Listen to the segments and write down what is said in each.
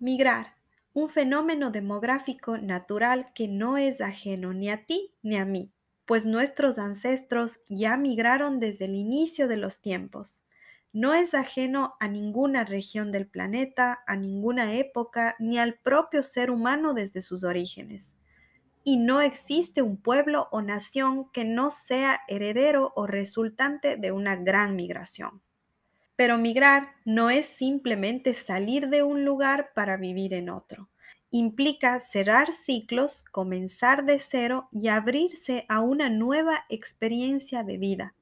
Migrar, un fenómeno demográfico natural que no es ajeno ni a ti ni a mí, pues nuestros ancestros ya migraron desde el inicio de los tiempos. No es ajeno a ninguna región del planeta, a ninguna época, ni al propio ser humano desde sus orígenes. Y no existe un pueblo o nación que no sea heredero o resultante de una gran migración. Pero migrar no es simplemente salir de un lugar para vivir en otro. Implica cerrar ciclos, comenzar de cero y abrirse a una nueva experiencia de vida.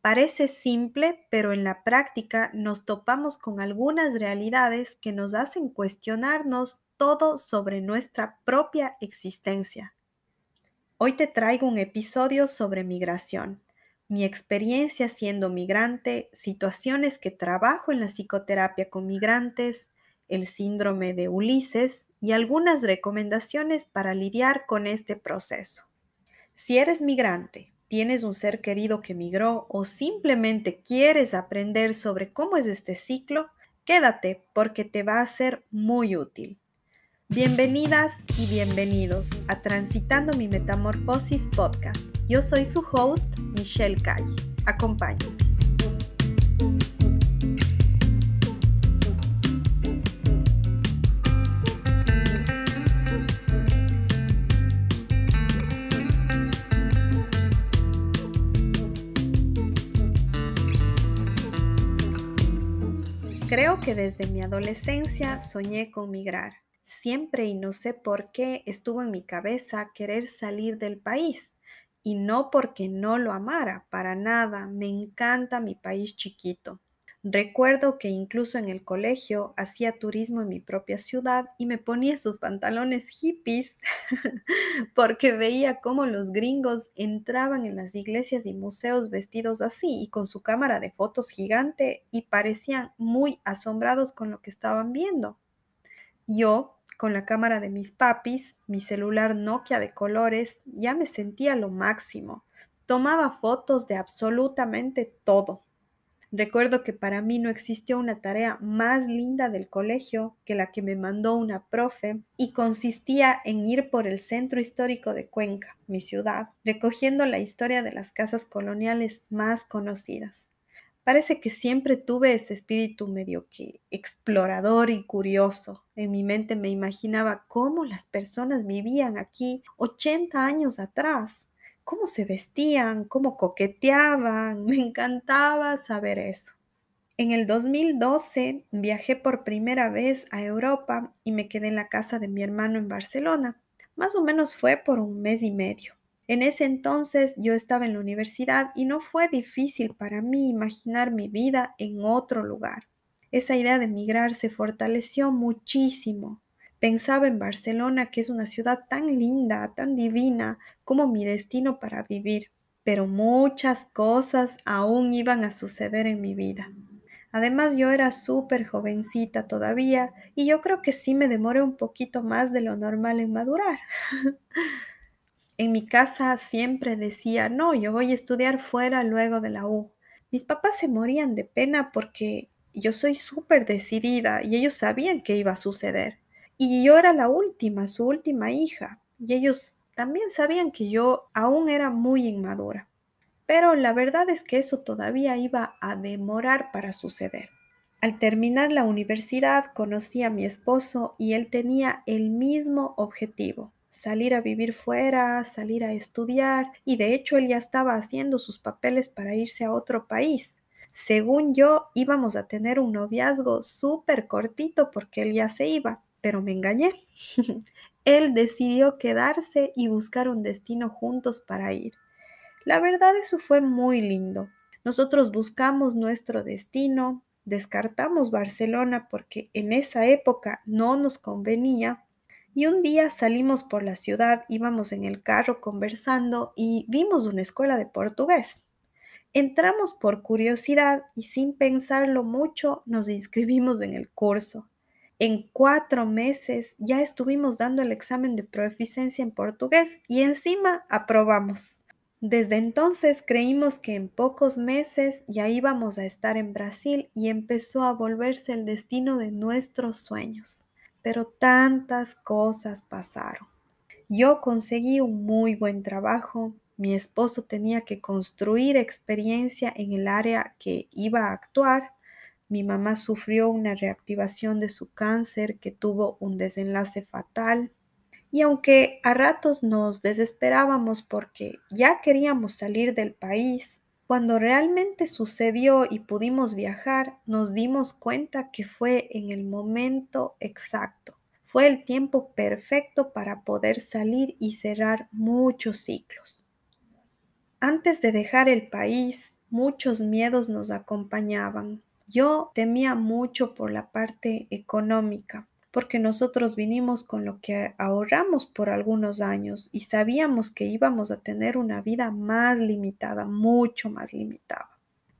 Parece simple, pero en la práctica nos topamos con algunas realidades que nos hacen cuestionarnos todo sobre nuestra propia existencia. Hoy te traigo un episodio sobre migración mi experiencia siendo migrante, situaciones que trabajo en la psicoterapia con migrantes, el síndrome de Ulises y algunas recomendaciones para lidiar con este proceso. Si eres migrante, tienes un ser querido que migró o simplemente quieres aprender sobre cómo es este ciclo, quédate porque te va a ser muy útil. Bienvenidas y bienvenidos a Transitando mi Metamorfosis podcast. Yo soy su host, Michelle Calle. Acompáñenme. Creo que desde mi adolescencia soñé con migrar Siempre y no sé por qué estuvo en mi cabeza querer salir del país. Y no porque no lo amara, para nada. Me encanta mi país chiquito. Recuerdo que incluso en el colegio hacía turismo en mi propia ciudad y me ponía sus pantalones hippies porque veía cómo los gringos entraban en las iglesias y museos vestidos así y con su cámara de fotos gigante y parecían muy asombrados con lo que estaban viendo. Yo, con la cámara de mis papis, mi celular Nokia de colores, ya me sentía lo máximo. Tomaba fotos de absolutamente todo. Recuerdo que para mí no existió una tarea más linda del colegio que la que me mandó una profe y consistía en ir por el centro histórico de Cuenca, mi ciudad, recogiendo la historia de las casas coloniales más conocidas. Parece que siempre tuve ese espíritu medio que explorador y curioso. En mi mente me imaginaba cómo las personas vivían aquí 80 años atrás, cómo se vestían, cómo coqueteaban. Me encantaba saber eso. En el 2012 viajé por primera vez a Europa y me quedé en la casa de mi hermano en Barcelona. Más o menos fue por un mes y medio. En ese entonces yo estaba en la universidad y no fue difícil para mí imaginar mi vida en otro lugar. Esa idea de emigrar se fortaleció muchísimo. Pensaba en Barcelona, que es una ciudad tan linda, tan divina, como mi destino para vivir, pero muchas cosas aún iban a suceder en mi vida. Además, yo era súper jovencita todavía y yo creo que sí me demoré un poquito más de lo normal en madurar. En mi casa siempre decía, no, yo voy a estudiar fuera luego de la U. Mis papás se morían de pena porque yo soy súper decidida y ellos sabían que iba a suceder. Y yo era la última, su última hija. Y ellos también sabían que yo aún era muy inmadura. Pero la verdad es que eso todavía iba a demorar para suceder. Al terminar la universidad conocí a mi esposo y él tenía el mismo objetivo, salir a vivir fuera, salir a estudiar, y de hecho él ya estaba haciendo sus papeles para irse a otro país. Según yo, íbamos a tener un noviazgo súper cortito porque él ya se iba, pero me engañé. él decidió quedarse y buscar un destino juntos para ir. La verdad eso fue muy lindo. Nosotros buscamos nuestro destino, descartamos Barcelona porque en esa época no nos convenía y un día salimos por la ciudad, íbamos en el carro conversando y vimos una escuela de portugués. Entramos por curiosidad y sin pensarlo mucho nos inscribimos en el curso. En cuatro meses ya estuvimos dando el examen de proficiencia en portugués y encima aprobamos. Desde entonces creímos que en pocos meses ya íbamos a estar en Brasil y empezó a volverse el destino de nuestros sueños. Pero tantas cosas pasaron. Yo conseguí un muy buen trabajo, mi esposo tenía que construir experiencia en el área que iba a actuar, mi mamá sufrió una reactivación de su cáncer que tuvo un desenlace fatal. Y aunque a ratos nos desesperábamos porque ya queríamos salir del país, cuando realmente sucedió y pudimos viajar, nos dimos cuenta que fue en el momento exacto. Fue el tiempo perfecto para poder salir y cerrar muchos ciclos. Antes de dejar el país, muchos miedos nos acompañaban. Yo temía mucho por la parte económica, porque nosotros vinimos con lo que ahorramos por algunos años y sabíamos que íbamos a tener una vida más limitada, mucho más limitada.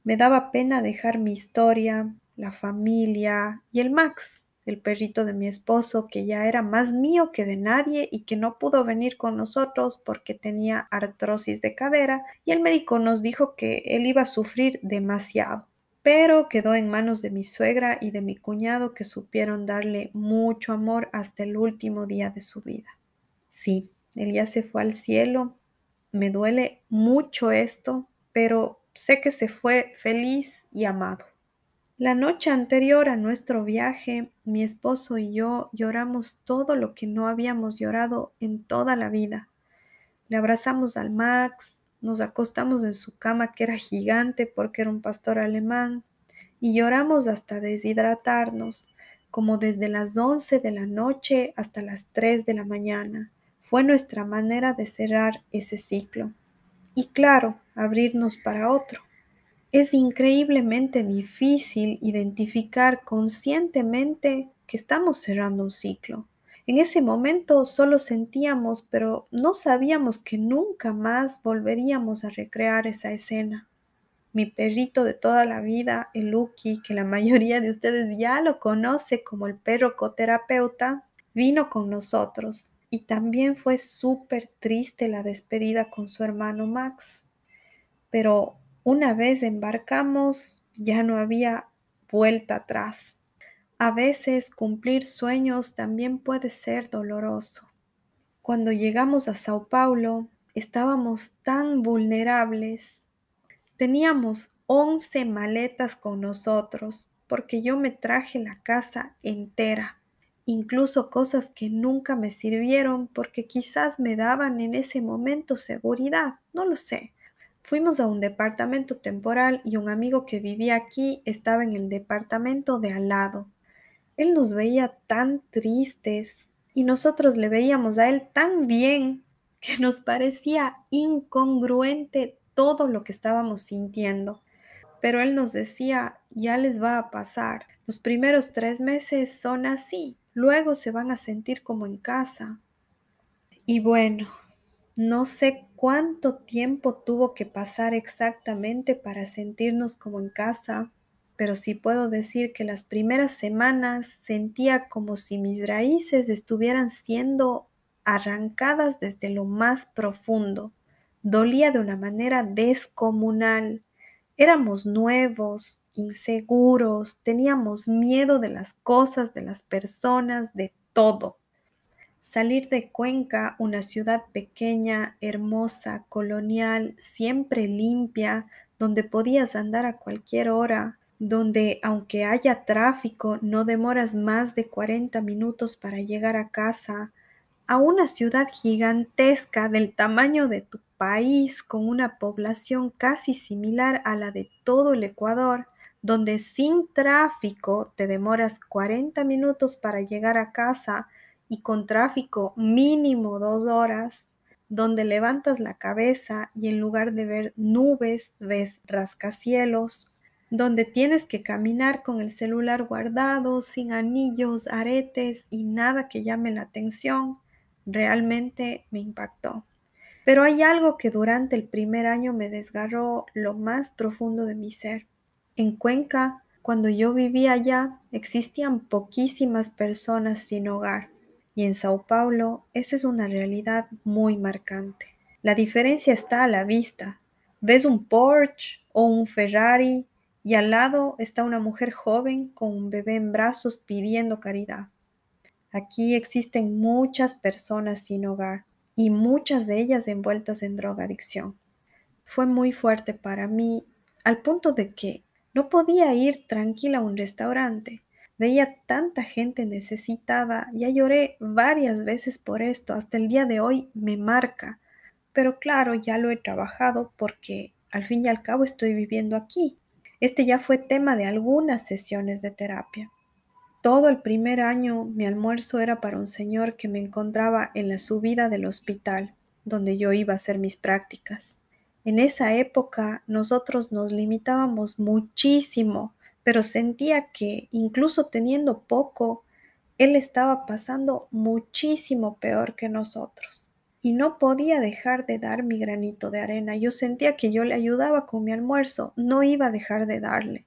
Me daba pena dejar mi historia, la familia y el Max, el perrito de mi esposo, que ya era más mío que de nadie y que no pudo venir con nosotros porque tenía artrosis de cadera y el médico nos dijo que él iba a sufrir demasiado pero quedó en manos de mi suegra y de mi cuñado que supieron darle mucho amor hasta el último día de su vida. Sí, él ya se fue al cielo, me duele mucho esto, pero sé que se fue feliz y amado. La noche anterior a nuestro viaje, mi esposo y yo lloramos todo lo que no habíamos llorado en toda la vida. Le abrazamos al Max, nos acostamos en su cama que era gigante porque era un pastor alemán y lloramos hasta deshidratarnos, como desde las 11 de la noche hasta las 3 de la mañana. Fue nuestra manera de cerrar ese ciclo. Y claro, abrirnos para otro. Es increíblemente difícil identificar conscientemente que estamos cerrando un ciclo en ese momento solo sentíamos, pero no sabíamos que nunca más volveríamos a recrear esa escena. Mi perrito de toda la vida, el Lucky, que la mayoría de ustedes ya lo conoce como el perro coterapeuta, vino con nosotros y también fue súper triste la despedida con su hermano Max. Pero una vez embarcamos, ya no había vuelta atrás. A veces cumplir sueños también puede ser doloroso. Cuando llegamos a Sao Paulo, estábamos tan vulnerables. Teníamos 11 maletas con nosotros porque yo me traje la casa entera, incluso cosas que nunca me sirvieron porque quizás me daban en ese momento seguridad, no lo sé. Fuimos a un departamento temporal y un amigo que vivía aquí estaba en el departamento de al lado. Él nos veía tan tristes y nosotros le veíamos a él tan bien que nos parecía incongruente todo lo que estábamos sintiendo. Pero él nos decía, ya les va a pasar. Los primeros tres meses son así, luego se van a sentir como en casa. Y bueno, no sé cuánto tiempo tuvo que pasar exactamente para sentirnos como en casa, pero sí puedo decir que las primeras semanas sentía como si mis raíces estuvieran siendo arrancadas desde lo más profundo. Dolía de una manera descomunal. Éramos nuevos, inseguros, teníamos miedo de las cosas, de las personas, de todo. Salir de Cuenca, una ciudad pequeña, hermosa, colonial, siempre limpia, donde podías andar a cualquier hora, donde aunque haya tráfico no demoras más de 40 minutos para llegar a casa, a una ciudad gigantesca del tamaño de tu país con una población casi similar a la de todo el Ecuador, donde sin tráfico te demoras 40 minutos para llegar a casa y con tráfico mínimo dos horas, donde levantas la cabeza y en lugar de ver nubes ves rascacielos, donde tienes que caminar con el celular guardado, sin anillos, aretes y nada que llame la atención, realmente me impactó. Pero hay algo que durante el primer año me desgarró lo más profundo de mi ser. En Cuenca, cuando yo vivía allá, existían poquísimas personas sin hogar. Y en Sao Paulo, esa es una realidad muy marcante. La diferencia está a la vista. Ves un Porsche o un Ferrari y al lado está una mujer joven con un bebé en brazos pidiendo caridad. Aquí existen muchas personas sin hogar y muchas de ellas envueltas en drogadicción. Fue muy fuerte para mí al punto de que no podía ir tranquila a un restaurante. Veía tanta gente necesitada, ya lloré varias veces por esto, hasta el día de hoy me marca. Pero claro, ya lo he trabajado porque al fin y al cabo estoy viviendo aquí. Este ya fue tema de algunas sesiones de terapia. Todo el primer año mi almuerzo era para un señor que me encontraba en la subida del hospital, donde yo iba a hacer mis prácticas. En esa época nosotros nos limitábamos muchísimo, pero sentía que incluso teniendo poco, él estaba pasando muchísimo peor que nosotros. Y no podía dejar de dar mi granito de arena. Yo sentía que yo le ayudaba con mi almuerzo, no iba a dejar de darle.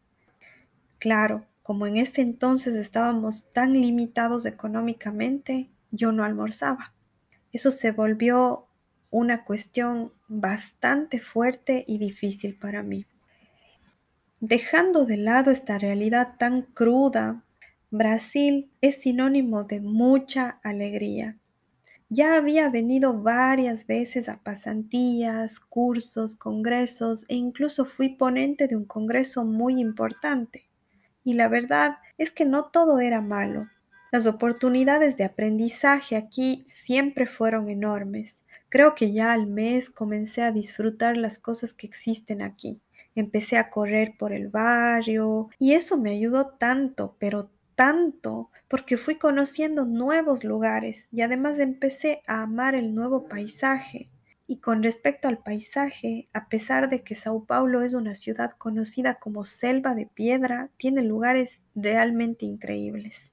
Claro, como en ese entonces estábamos tan limitados económicamente, yo no almorzaba. Eso se volvió una cuestión bastante fuerte y difícil para mí. Dejando de lado esta realidad tan cruda, Brasil es sinónimo de mucha alegría. Ya había venido varias veces a pasantías, cursos, congresos e incluso fui ponente de un congreso muy importante. Y la verdad es que no todo era malo. Las oportunidades de aprendizaje aquí siempre fueron enormes. Creo que ya al mes comencé a disfrutar las cosas que existen aquí. Empecé a correr por el barrio y eso me ayudó tanto, pero tanto, porque fui conociendo nuevos lugares y además empecé a amar el nuevo paisaje. Y con respecto al paisaje, a pesar de que Sao Paulo es una ciudad conocida como selva de piedra, tiene lugares realmente increíbles.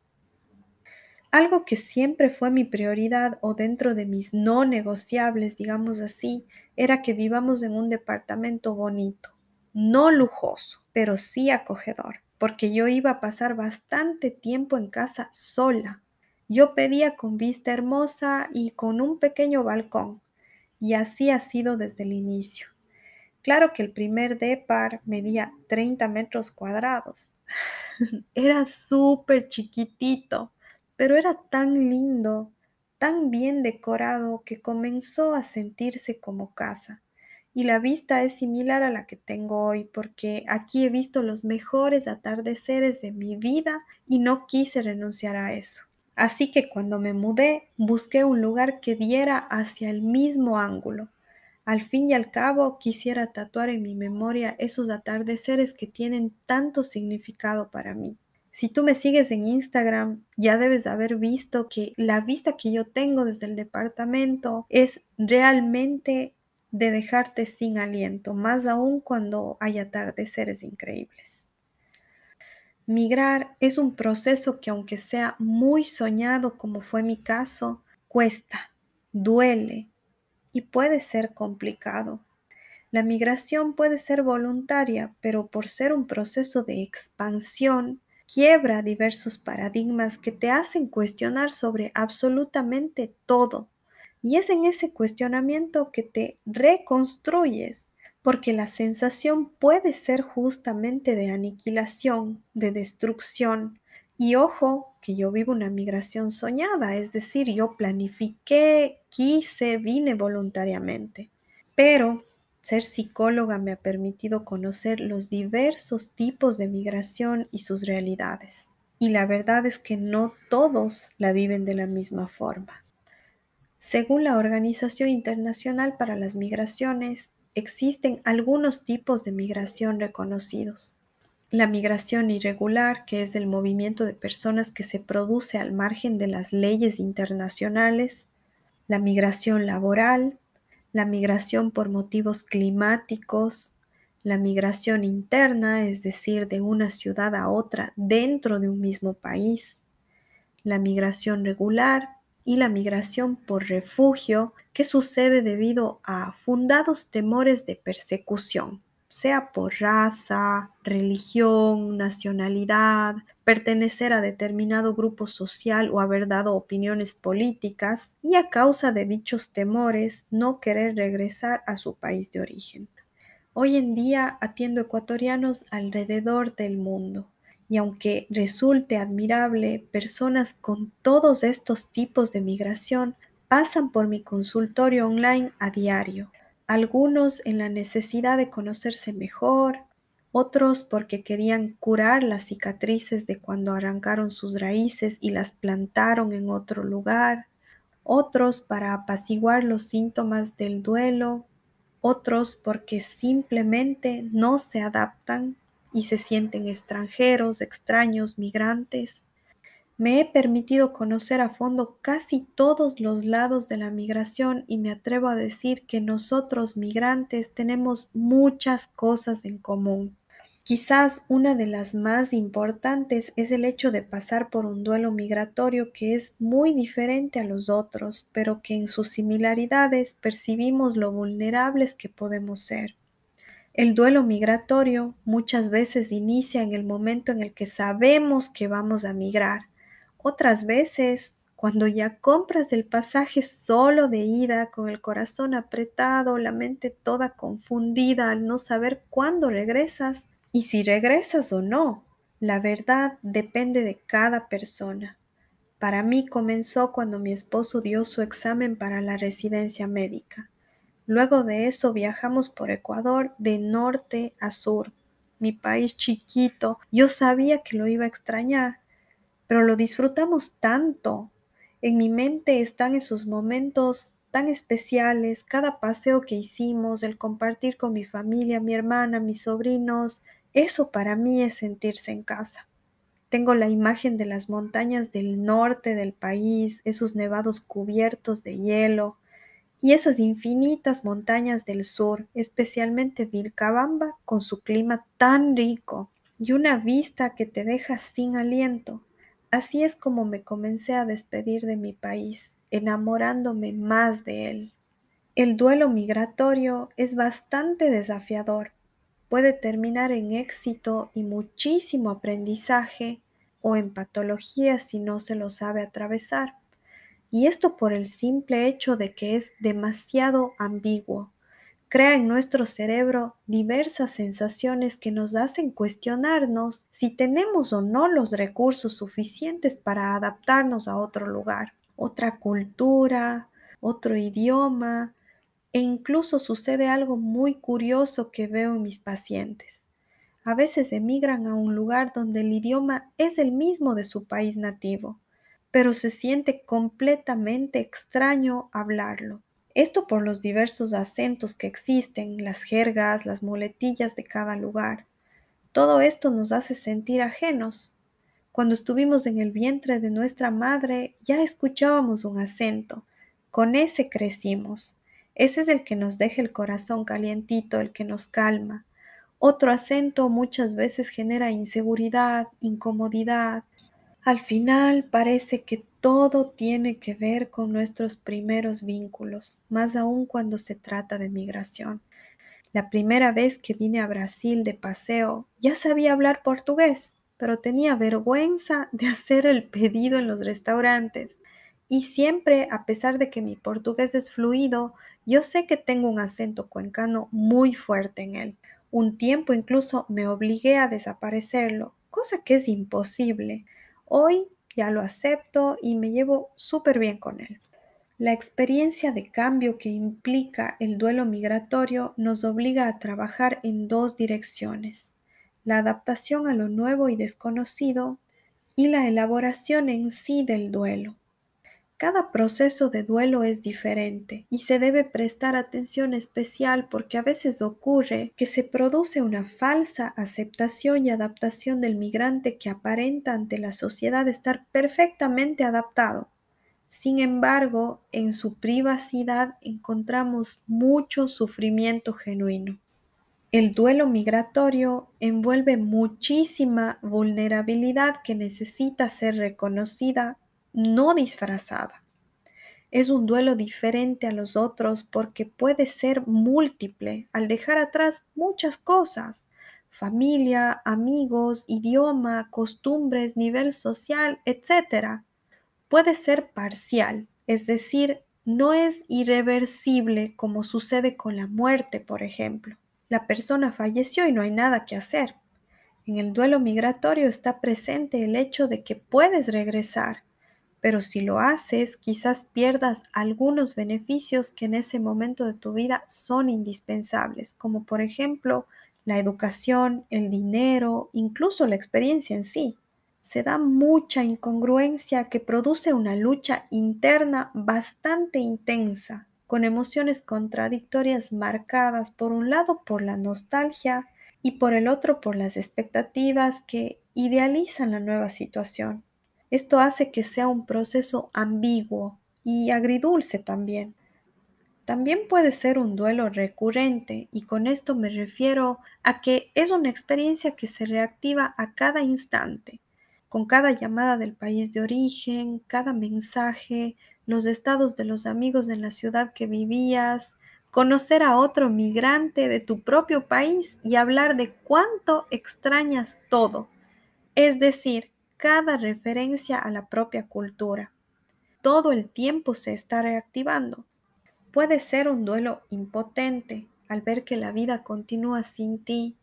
Algo que siempre fue mi prioridad o dentro de mis no negociables, digamos así, era que vivamos en un departamento bonito, no lujoso, pero sí acogedor, porque yo iba a pasar bastante tiempo en casa sola. Yo pedía con vista hermosa y con un pequeño balcón, y así ha sido desde el inicio. Claro que el primer depar medía 30 metros cuadrados. era súper chiquitito, pero era tan lindo, tan bien decorado que comenzó a sentirse como casa. Y la vista es similar a la que tengo hoy porque aquí he visto los mejores atardeceres de mi vida y no quise renunciar a eso. Así que cuando me mudé, busqué un lugar que diera hacia el mismo ángulo. Al fin y al cabo, quisiera tatuar en mi memoria esos atardeceres que tienen tanto significado para mí. Si tú me sigues en Instagram, ya debes haber visto que la vista que yo tengo desde el departamento es realmente de dejarte sin aliento, más aún cuando hay atardeceres increíbles. Migrar es un proceso que aunque sea muy soñado como fue mi caso, cuesta, duele y puede ser complicado. La migración puede ser voluntaria, pero por ser un proceso de expansión, quiebra diversos paradigmas que te hacen cuestionar sobre absolutamente todo. Y es en ese cuestionamiento que te reconstruyes porque la sensación puede ser justamente de aniquilación, de destrucción. Y ojo, que yo vivo una migración soñada, es decir, yo planifiqué, quise, vine voluntariamente. Pero ser psicóloga me ha permitido conocer los diversos tipos de migración y sus realidades. Y la verdad es que no todos la viven de la misma forma. Según la Organización Internacional para las Migraciones, existen algunos tipos de migración reconocidos. La migración irregular, que es el movimiento de personas que se produce al margen de las leyes internacionales. La migración laboral, la migración por motivos climáticos, la migración interna, es decir, de una ciudad a otra dentro de un mismo país, la migración regular, y la migración por refugio que sucede debido a fundados temores de persecución, sea por raza, religión, nacionalidad, pertenecer a determinado grupo social o haber dado opiniones políticas y a causa de dichos temores no querer regresar a su país de origen. Hoy en día atiendo ecuatorianos alrededor del mundo Y aunque resulte admirable, personas con todos estos tipos de migración pasan por mi consultorio online a diario, algunos en la necesidad de conocerse mejor, otros porque querían curar las cicatrices de cuando arrancaron sus raíces y las plantaron en otro lugar, otros para apaciguar los síntomas del duelo, otros porque simplemente no se adaptan y se sienten extranjeros, extraños, migrantes. Me he permitido conocer a fondo casi todos los lados de la migración y me atrevo a decir que nosotros migrantes tenemos muchas cosas en común. Quizás una de las más importantes es el hecho de pasar por un duelo migratorio que es muy diferente a los otros, pero que en sus similaridades percibimos lo vulnerables que podemos ser. El duelo migratorio muchas veces inicia en el momento en el que sabemos que vamos a migrar. Otras veces, cuando ya compras el pasaje solo de ida, con el corazón apretado, la mente toda confundida al no saber cuándo regresas, y si regresas o no, la verdad depende de cada persona. Para mí comenzó cuando mi esposo dio su examen para la residencia médica. Luego de eso viajamos por Ecuador de norte a sur. Mi país chiquito, yo sabía que lo iba a extrañar, pero lo disfrutamos tanto. En mi mente están esos momentos tan especiales, cada paseo que hicimos, el compartir con mi familia, mi hermana, mis sobrinos, eso para mí es sentirse en casa. Tengo la imagen de las montañas del norte del país, esos nevados cubiertos de hielo, y esas infinitas montañas del sur, especialmente Vilcabamba, con su clima tan rico y una vista que te deja sin aliento. Así es como me comencé a despedir de mi país, enamorándome más de él. El duelo migratorio es bastante desafiador, puede terminar en éxito y muchísimo aprendizaje o en patología si no se lo sabe atravesar. Y esto por el simple hecho de que es demasiado ambiguo. Crea en nuestro cerebro diversas sensaciones que nos hacen cuestionarnos si tenemos o no los recursos suficientes para adaptarnos a otro lugar, otra cultura, otro idioma, e incluso sucede algo muy curioso que veo en mis pacientes. A veces emigran a un lugar donde el idioma es el mismo de su país nativo, pero se siente completamente extraño hablarlo. Esto por los diversos acentos que existen, las jergas, las muletillas de cada lugar. Todo esto nos hace sentir ajenos. Cuando estuvimos en el vientre de nuestra madre ya escuchábamos un acento. Con ese crecimos. Ese es el que nos deja el corazón calientito, el que nos calma. Otro acento muchas veces genera inseguridad, incomodidad. Al final parece que todo tiene que ver con nuestros primeros vínculos, más aún cuando se trata de migración. La primera vez que vine a Brasil de paseo ya sabía hablar portugués, pero tenía vergüenza de hacer el pedido en los restaurantes. Y siempre, a pesar de que mi portugués es fluido, yo sé que tengo un acento cuencano muy fuerte en él. Un tiempo incluso me obligué a desaparecerlo, cosa que es imposible. Hoy ya lo acepto y me llevo súper bien con él. La experiencia de cambio que implica el duelo migratorio nos obliga a trabajar en dos direcciones, la adaptación a lo nuevo y desconocido y la elaboración en sí del duelo. Cada proceso de duelo es diferente y se debe prestar atención especial porque a veces ocurre que se produce una falsa aceptación y adaptación del migrante que aparenta ante la sociedad estar perfectamente adaptado. Sin embargo, en su privacidad encontramos mucho sufrimiento genuino. El duelo migratorio envuelve muchísima vulnerabilidad que necesita ser reconocida no disfrazada. Es un duelo diferente a los otros porque puede ser múltiple al dejar atrás muchas cosas, familia, amigos, idioma, costumbres, nivel social, etc. Puede ser parcial, es decir, no es irreversible como sucede con la muerte, por ejemplo. La persona falleció y no hay nada que hacer. En el duelo migratorio está presente el hecho de que puedes regresar, pero si lo haces, quizás pierdas algunos beneficios que en ese momento de tu vida son indispensables, como por ejemplo la educación, el dinero, incluso la experiencia en sí. Se da mucha incongruencia que produce una lucha interna bastante intensa, con emociones contradictorias marcadas por un lado por la nostalgia y por el otro por las expectativas que idealizan la nueva situación. Esto hace que sea un proceso ambiguo y agridulce también. También puede ser un duelo recurrente y con esto me refiero a que es una experiencia que se reactiva a cada instante, con cada llamada del país de origen, cada mensaje, los estados de los amigos en la ciudad que vivías, conocer a otro migrante de tu propio país y hablar de cuánto extrañas todo, es decir, cada referencia a la propia cultura. Todo el tiempo se está reactivando. Puede ser un duelo impotente al ver que la vida continúa sin ti,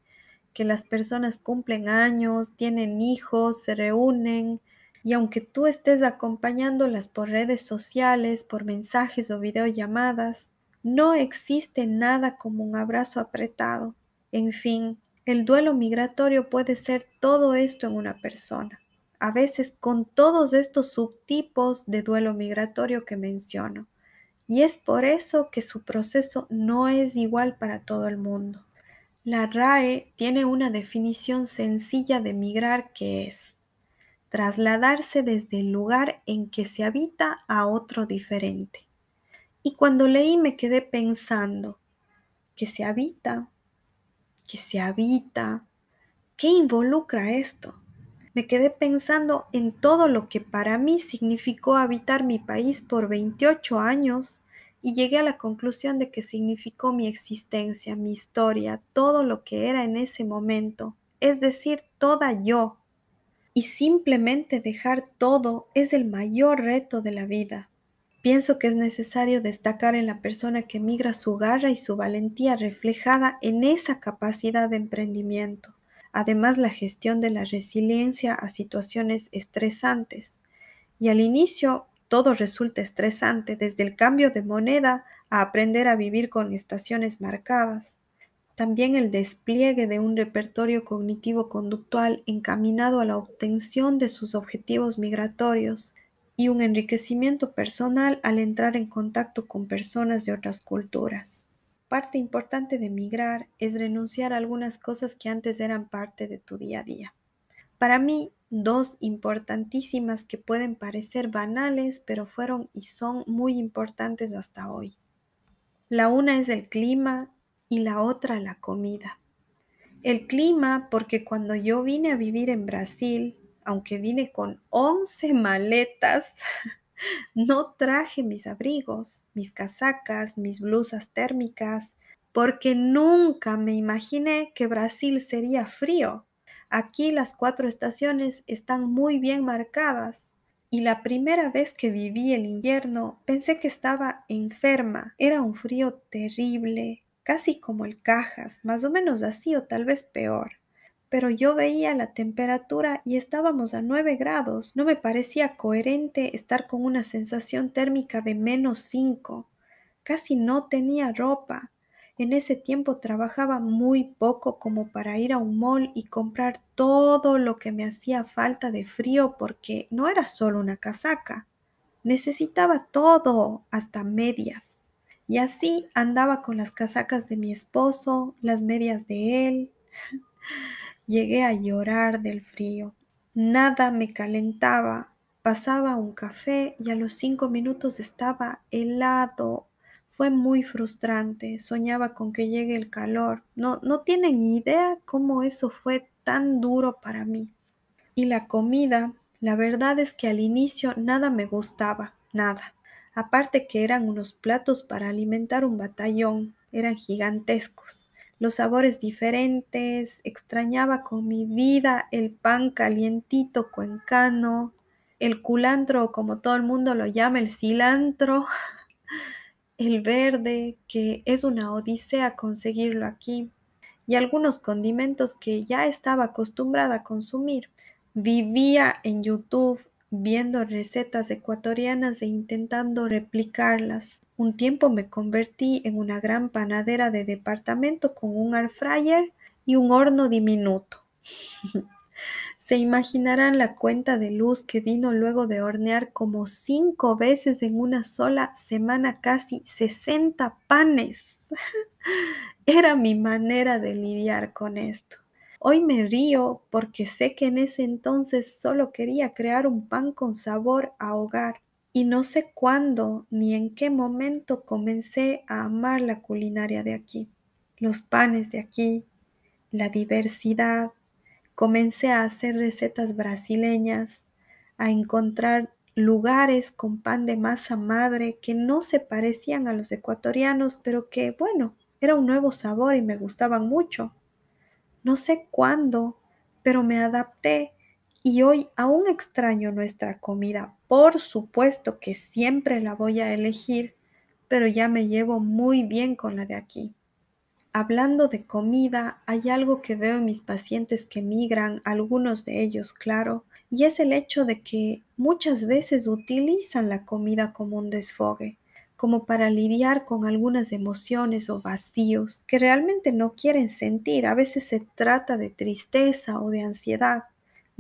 que las personas cumplen años, tienen hijos, se reúnen, y aunque tú estés acompañándolas por redes sociales, por mensajes o videollamadas, no existe nada como un abrazo apretado. En fin, el duelo migratorio puede ser todo esto en una persona, a veces con todos estos subtipos de duelo migratorio que menciono y es por eso que su proceso no es igual para todo el mundo. La RAE tiene una definición sencilla de migrar que es trasladarse desde el lugar en que se habita a otro diferente. Y cuando leí me quedé pensando, que se habita, que se habita, ¿qué involucra esto? Me quedé pensando en todo lo que para mí significó habitar mi país por 28 años y llegué a la conclusión de que significó mi existencia, mi historia, todo lo que era en ese momento, es decir, toda yo. Y simplemente dejar todo es el mayor reto de la vida. Pienso que es necesario destacar en la persona que migra su garra y su valentía reflejada en esa capacidad de emprendimiento. Además, la gestión de la resiliencia a situaciones estresantes. Y al inicio todo resulta estresante, desde el cambio de moneda a aprender a vivir con estaciones marcadas. También el despliegue de un repertorio cognitivo-conductual encaminado a la obtención de sus objetivos migratorios y un enriquecimiento personal al entrar en contacto con personas de otras culturas. Parte importante de migrar es renunciar a algunas cosas que antes eran parte de tu día a día. Para mí, dos importantísimas que pueden parecer banales, pero fueron y son muy importantes hasta hoy. La una es el clima y la otra la comida. El clima porque cuando yo vine a vivir en Brasil, aunque vine con 11 maletas, no traje mis abrigos, mis casacas, mis blusas térmicas, porque nunca me imaginé que Brasil sería frío. Aquí las cuatro estaciones están muy bien marcadas y la primera vez que viví el invierno pensé que estaba enferma. Era un frío terrible, casi como el Cajas, más o menos así o tal vez peor. Pero yo veía la temperatura y estábamos a 9 grados. No me parecía coherente estar con una sensación térmica de menos 5. Casi no tenía ropa. En ese tiempo trabajaba muy poco como para ir a un mall y comprar todo lo que me hacía falta de frío porque no era solo una casaca. Necesitaba todo, hasta medias. Y así andaba con las casacas de mi esposo, las medias de él. Llegué a llorar del frío. Nada me calentaba. Pasaba un café y a los cinco minutos estaba helado, fue muy frustrante, soñaba con que llegue el calor. No, no tienen idea cómo eso fue tan duro para mí. Y la comida, la verdad es que al inicio nada me gustaba, nada. Aparte que eran unos platos para alimentar un batallón, eran gigantescos. Los sabores diferentes, extrañaba con mi vida el pan calientito cuencano, el culantro, como todo el mundo lo llama, el cilantro. el verde, que es una odisea conseguirlo aquí. y algunos condimentos que ya estaba acostumbrada a consumir. Vivía en YouTube viendo recetas ecuatorianas e intentando replicarlas. Un tiempo me convertí en una gran panadera de departamento con un air fryer y un horno diminuto. Se imaginarán la cuenta de luz que vino luego de hornear como cinco veces en una sola semana casi 60 panes. Era mi manera de lidiar con esto. Hoy me río porque sé que en ese entonces solo quería crear un pan con sabor a hogar y no sé cuándo ni en qué momento comencé a amar la culinaria de aquí, los panes de aquí, la diversidad, Comencé a hacer recetas brasileñas, a encontrar lugares con pan de masa madre que no se parecían a los ecuatorianos, pero que, bueno, era un nuevo sabor y me gustaban mucho. No sé cuándo, pero me adapté y hoy aún extraño nuestra comida. Por supuesto que siempre la voy a elegir, pero ya me llevo muy bien con la de aquí. Hablando de comida, hay algo que veo en mis pacientes que migran, algunos de ellos, claro, y es el hecho de que muchas veces utilizan la comida como un desfogue, como para lidiar con algunas emociones o vacíos que realmente no quieren sentir. A veces se trata de tristeza o de ansiedad.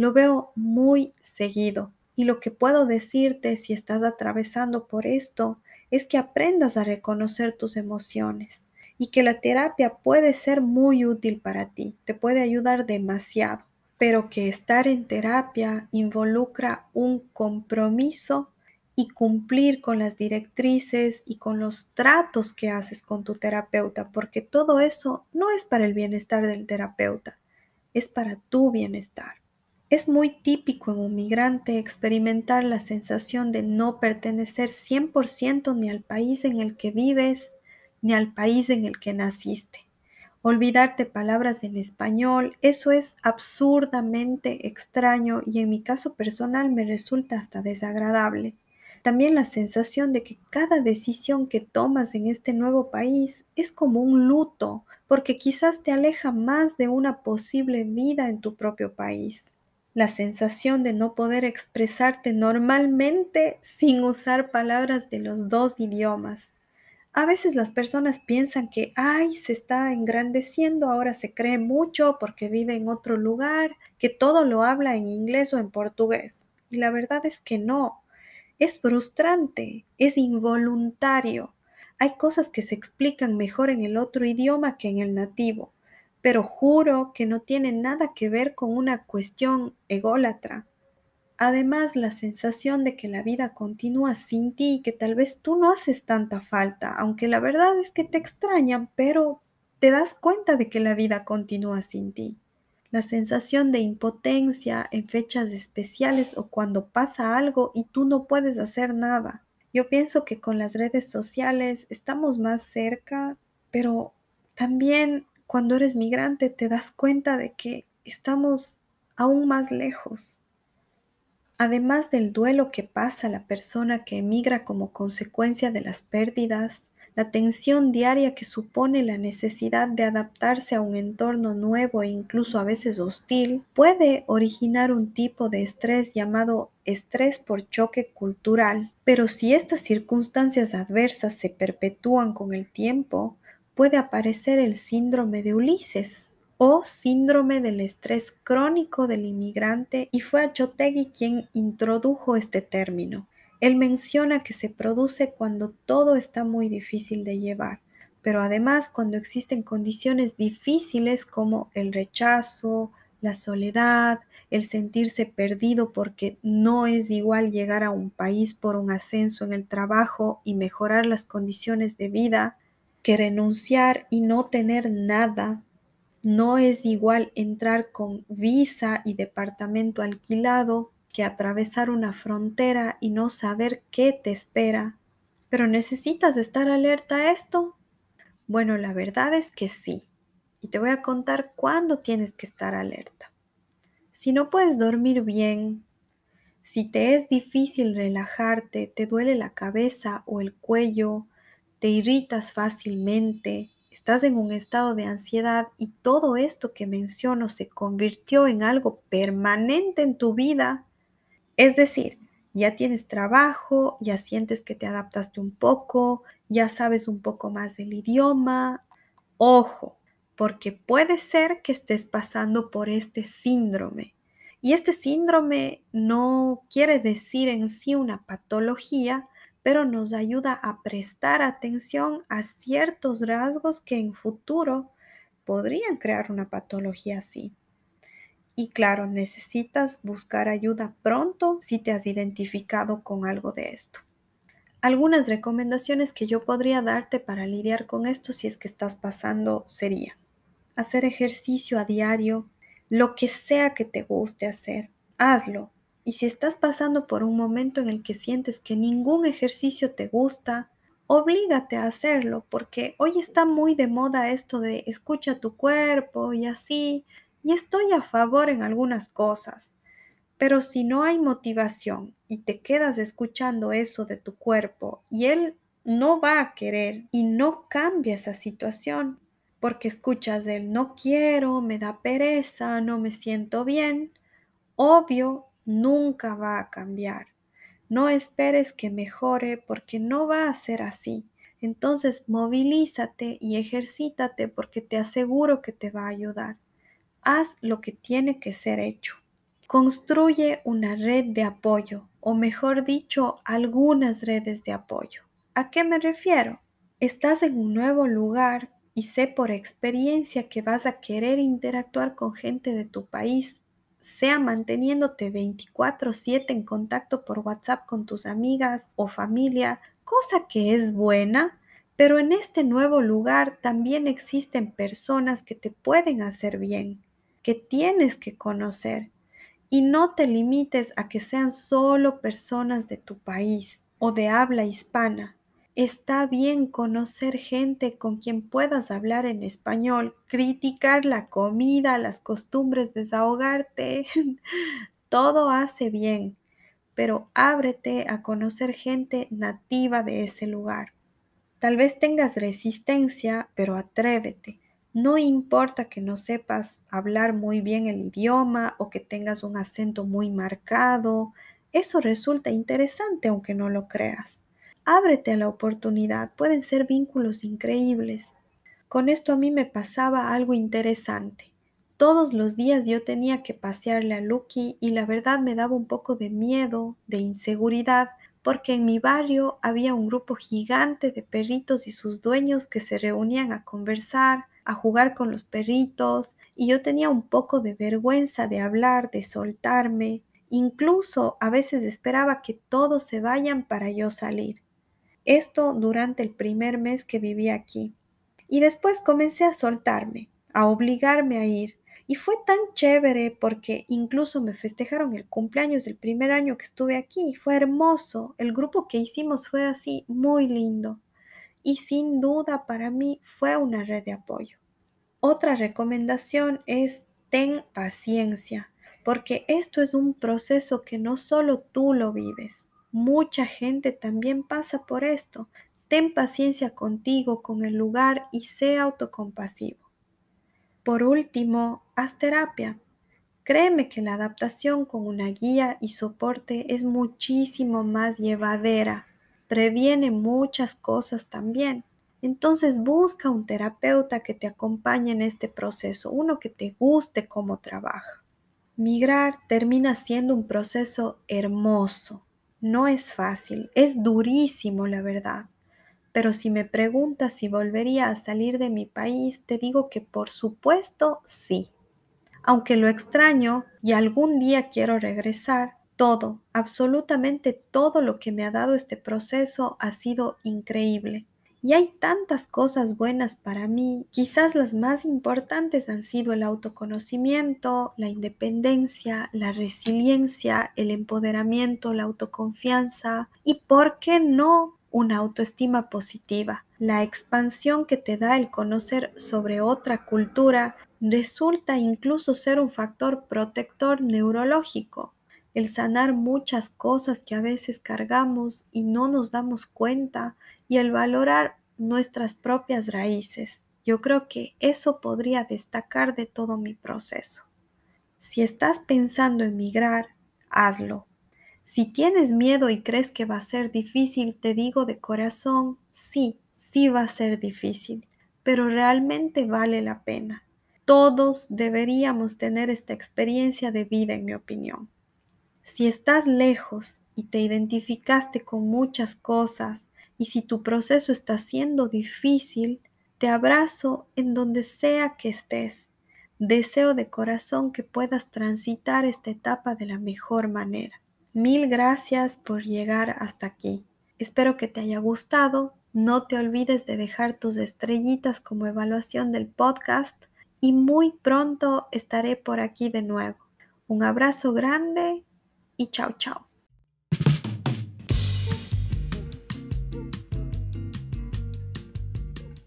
Lo veo muy seguido. Y lo que puedo decirte si estás atravesando por esto es que aprendas a reconocer tus emociones y que la terapia puede ser muy útil para ti, te puede ayudar demasiado, pero que estar en terapia involucra un compromiso y cumplir con las directrices y con los tratos que haces con tu terapeuta, porque todo eso no es para el bienestar del terapeuta, es para tu bienestar. Es muy típico en un migrante experimentar la sensación de no pertenecer 100% ni al país en el que vives, ni al país en el que naciste. Olvidarte palabras en español, eso es absurdamente extraño y en mi caso personal me resulta hasta desagradable. También la sensación de que cada decisión que tomas en este nuevo país es como un luto, porque quizás te aleja más de una posible vida en tu propio país. La sensación de no poder expresarte normalmente sin usar palabras de los dos idiomas. A veces las personas piensan que, ay, se está engrandeciendo, ahora se cree mucho porque vive en otro lugar, que todo lo habla en inglés o en portugués. Y la verdad es que no. Es frustrante, es involuntario. Hay cosas que se explican mejor en el otro idioma que en el nativo, pero juro que no tiene nada que ver con una cuestión ególatra. Además, la sensación de que la vida continúa sin ti y que tal vez tú no haces tanta falta, aunque la verdad es que te extrañan, pero te das cuenta de que la vida continúa sin ti. La sensación de impotencia en fechas especiales o cuando pasa algo y tú no puedes hacer nada. Yo pienso que con las redes sociales estamos más cerca, pero también cuando eres migrante te das cuenta de que estamos aún más lejos. Además del duelo que pasa la persona que emigra como consecuencia de las pérdidas, la tensión diaria que supone la necesidad de adaptarse a un entorno nuevo e incluso a veces hostil puede originar un tipo de estrés llamado estrés por choque cultural. Pero si estas circunstancias adversas se perpetúan con el tiempo, puede aparecer el síndrome de Ulises, o síndrome del estrés crónico del inmigrante y fue Achotegui quien introdujo este término. Él menciona que se produce cuando todo está muy difícil de llevar, pero además cuando existen condiciones difíciles como el rechazo, la soledad, el sentirse perdido porque no es igual llegar a un país por un ascenso en el trabajo y mejorar las condiciones de vida que renunciar y no tener nada no es igual entrar con visa y departamento alquilado que atravesar una frontera y no saber qué te espera. Pero necesitas estar alerta a esto. Bueno, la verdad es que sí. Y te voy a contar cuándo tienes que estar alerta. Si no puedes dormir bien, si te es difícil relajarte, te duele la cabeza o el cuello, te irritas fácilmente, estás en un estado de ansiedad y todo esto que menciono se convirtió en algo permanente en tu vida, es decir, ya tienes trabajo, ya sientes que te adaptaste un poco, ya sabes un poco más del idioma, ojo, porque puede ser que estés pasando por este síndrome. Y este síndrome no quiere decir en sí una patología, pero nos ayuda a prestar atención a ciertos rasgos que en futuro podrían crear una patología así. Y claro, necesitas buscar ayuda pronto si te has identificado con algo de esto. Algunas recomendaciones que yo podría darte para lidiar con esto si es que estás pasando sería hacer ejercicio a diario, lo que sea que te guste hacer, hazlo. Y si estás pasando por un momento en el que sientes que ningún ejercicio te gusta, oblígate a hacerlo, porque hoy está muy de moda esto de escucha tu cuerpo y así, y estoy a favor en algunas cosas. Pero si no hay motivación y te quedas escuchando eso de tu cuerpo y él no va a querer y no cambia esa situación, porque escuchas del no quiero, me da pereza, no me siento bien, obvio, nunca va a cambiar. No esperes que mejore porque no va a ser así. Entonces movilízate y ejercítate porque te aseguro que te va a ayudar. Haz lo que tiene que ser hecho. Construye una red de apoyo, o mejor dicho, algunas redes de apoyo. ¿A qué me refiero? Estás en un nuevo lugar y sé por experiencia que vas a querer interactuar con gente de tu país, sea manteniéndote 24/7 en contacto por WhatsApp con tus amigas o familia, cosa que es buena, pero en este nuevo lugar también existen personas que te pueden hacer bien, que tienes que conocer. Y no te limites a que sean solo personas de tu país o de habla hispana. Está bien conocer gente con quien puedas hablar en español, criticar la comida, las costumbres, desahogarte. Todo hace bien, pero ábrete a conocer gente nativa de ese lugar. Tal vez tengas resistencia, pero atrévete. No importa que no sepas hablar muy bien el idioma o que tengas un acento muy marcado, eso resulta interesante aunque no lo creas. Ábrete a la oportunidad, pueden ser vínculos increíbles. Con esto a mí me pasaba algo interesante. Todos los días yo tenía que pasearle a Lucky y la verdad me daba un poco de miedo, de inseguridad, porque en mi barrio había un grupo gigante de perritos y sus dueños que se reunían a conversar, a jugar con los perritos, y yo tenía un poco de vergüenza de hablar, de soltarme. Incluso a veces esperaba que todos se vayan para yo salir. Esto durante el primer mes que viví aquí. Y después comencé a soltarme, a obligarme a ir. Y fue tan chévere porque incluso me festejaron el cumpleaños del primer año que estuve aquí. Fue hermoso. El grupo que hicimos fue así, muy lindo. Y sin duda para mí fue una red de apoyo. Otra recomendación es ten paciencia, porque esto es un proceso que no solo tú lo vives, Mucha gente también pasa por esto. Ten paciencia contigo, con el lugar y sé autocompasivo. Por último, haz terapia. Créeme que la adaptación con una guía y soporte es muchísimo más llevadera. Previene muchas cosas también. Entonces busca un terapeuta que te acompañe en este proceso, uno que te guste cómo trabaja. Migrar termina siendo un proceso hermoso, no es fácil, es durísimo la verdad. Pero si me preguntas si volvería a salir de mi país, te digo que por supuesto sí. Aunque lo extraño y algún día quiero regresar, todo, absolutamente todo lo que me ha dado este proceso ha sido increíble. Y hay tantas cosas buenas para mí. Quizás las más importantes han sido el autoconocimiento, la independencia, la resiliencia, el empoderamiento, la autoconfianza y, ¿por qué no?, una autoestima positiva. La expansión que te da el conocer sobre otra cultura resulta incluso ser un factor protector neurológico el sanar muchas cosas que a veces cargamos y no nos damos cuenta y el valorar nuestras propias raíces. Yo creo que eso podría destacar de todo mi proceso. Si estás pensando en migrar, hazlo. Si tienes miedo y crees que va a ser difícil, te digo de corazón, sí, sí va a ser difícil, pero realmente vale la pena. Todos deberíamos tener esta experiencia de vida, en mi opinión. Si estás lejos y te identificaste con muchas cosas y si tu proceso está siendo difícil, te abrazo en donde sea que estés. Deseo de corazón que puedas transitar esta etapa de la mejor manera. Mil gracias por llegar hasta aquí. Espero que te haya gustado. No te olvides de dejar tus estrellitas como evaluación del podcast y muy pronto estaré por aquí de nuevo. Un abrazo grande e tchau, tchau.